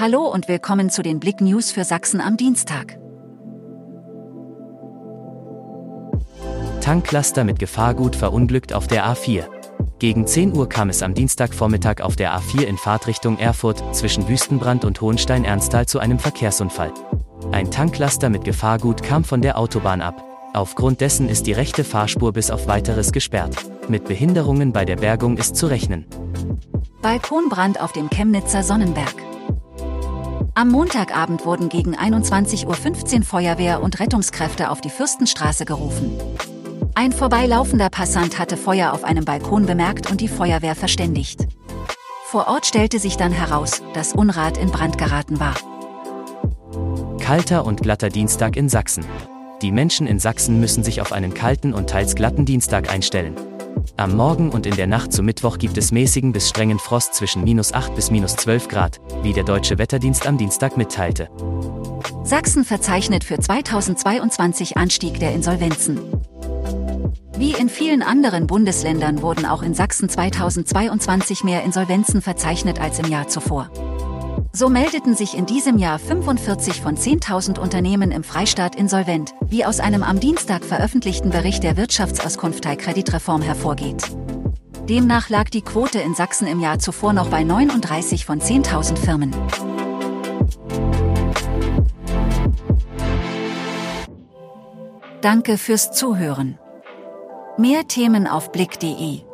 Hallo und willkommen zu den Blick News für Sachsen am Dienstag. Tanklaster mit Gefahrgut verunglückt auf der A4. Gegen 10 Uhr kam es am Dienstagvormittag auf der A4 in Fahrtrichtung Erfurt zwischen Wüstenbrand und Hohenstein-Ernsthal zu einem Verkehrsunfall. Ein Tanklaster mit Gefahrgut kam von der Autobahn ab. Aufgrund dessen ist die rechte Fahrspur bis auf weiteres gesperrt. Mit Behinderungen bei der Bergung ist zu rechnen. Balkonbrand auf dem Chemnitzer Sonnenberg. Am Montagabend wurden gegen 21.15 Uhr Feuerwehr und Rettungskräfte auf die Fürstenstraße gerufen. Ein vorbeilaufender Passant hatte Feuer auf einem Balkon bemerkt und die Feuerwehr verständigt. Vor Ort stellte sich dann heraus, dass Unrat in Brand geraten war. Kalter und glatter Dienstag in Sachsen. Die Menschen in Sachsen müssen sich auf einen kalten und teils glatten Dienstag einstellen. Am Morgen und in der Nacht zu Mittwoch gibt es mäßigen bis strengen Frost zwischen minus 8 bis minus 12 Grad, wie der Deutsche Wetterdienst am Dienstag mitteilte. Sachsen verzeichnet für 2022 Anstieg der Insolvenzen. Wie in vielen anderen Bundesländern wurden auch in Sachsen 2022 mehr Insolvenzen verzeichnet als im Jahr zuvor. So meldeten sich in diesem Jahr 45 von 10.000 Unternehmen im Freistaat insolvent, wie aus einem am Dienstag veröffentlichten Bericht der Wirtschaftsauskunft Kreditreform hervorgeht. Demnach lag die Quote in Sachsen im Jahr zuvor noch bei 39 von 10.000 Firmen. Danke fürs Zuhören. Mehr Themen auf blick.de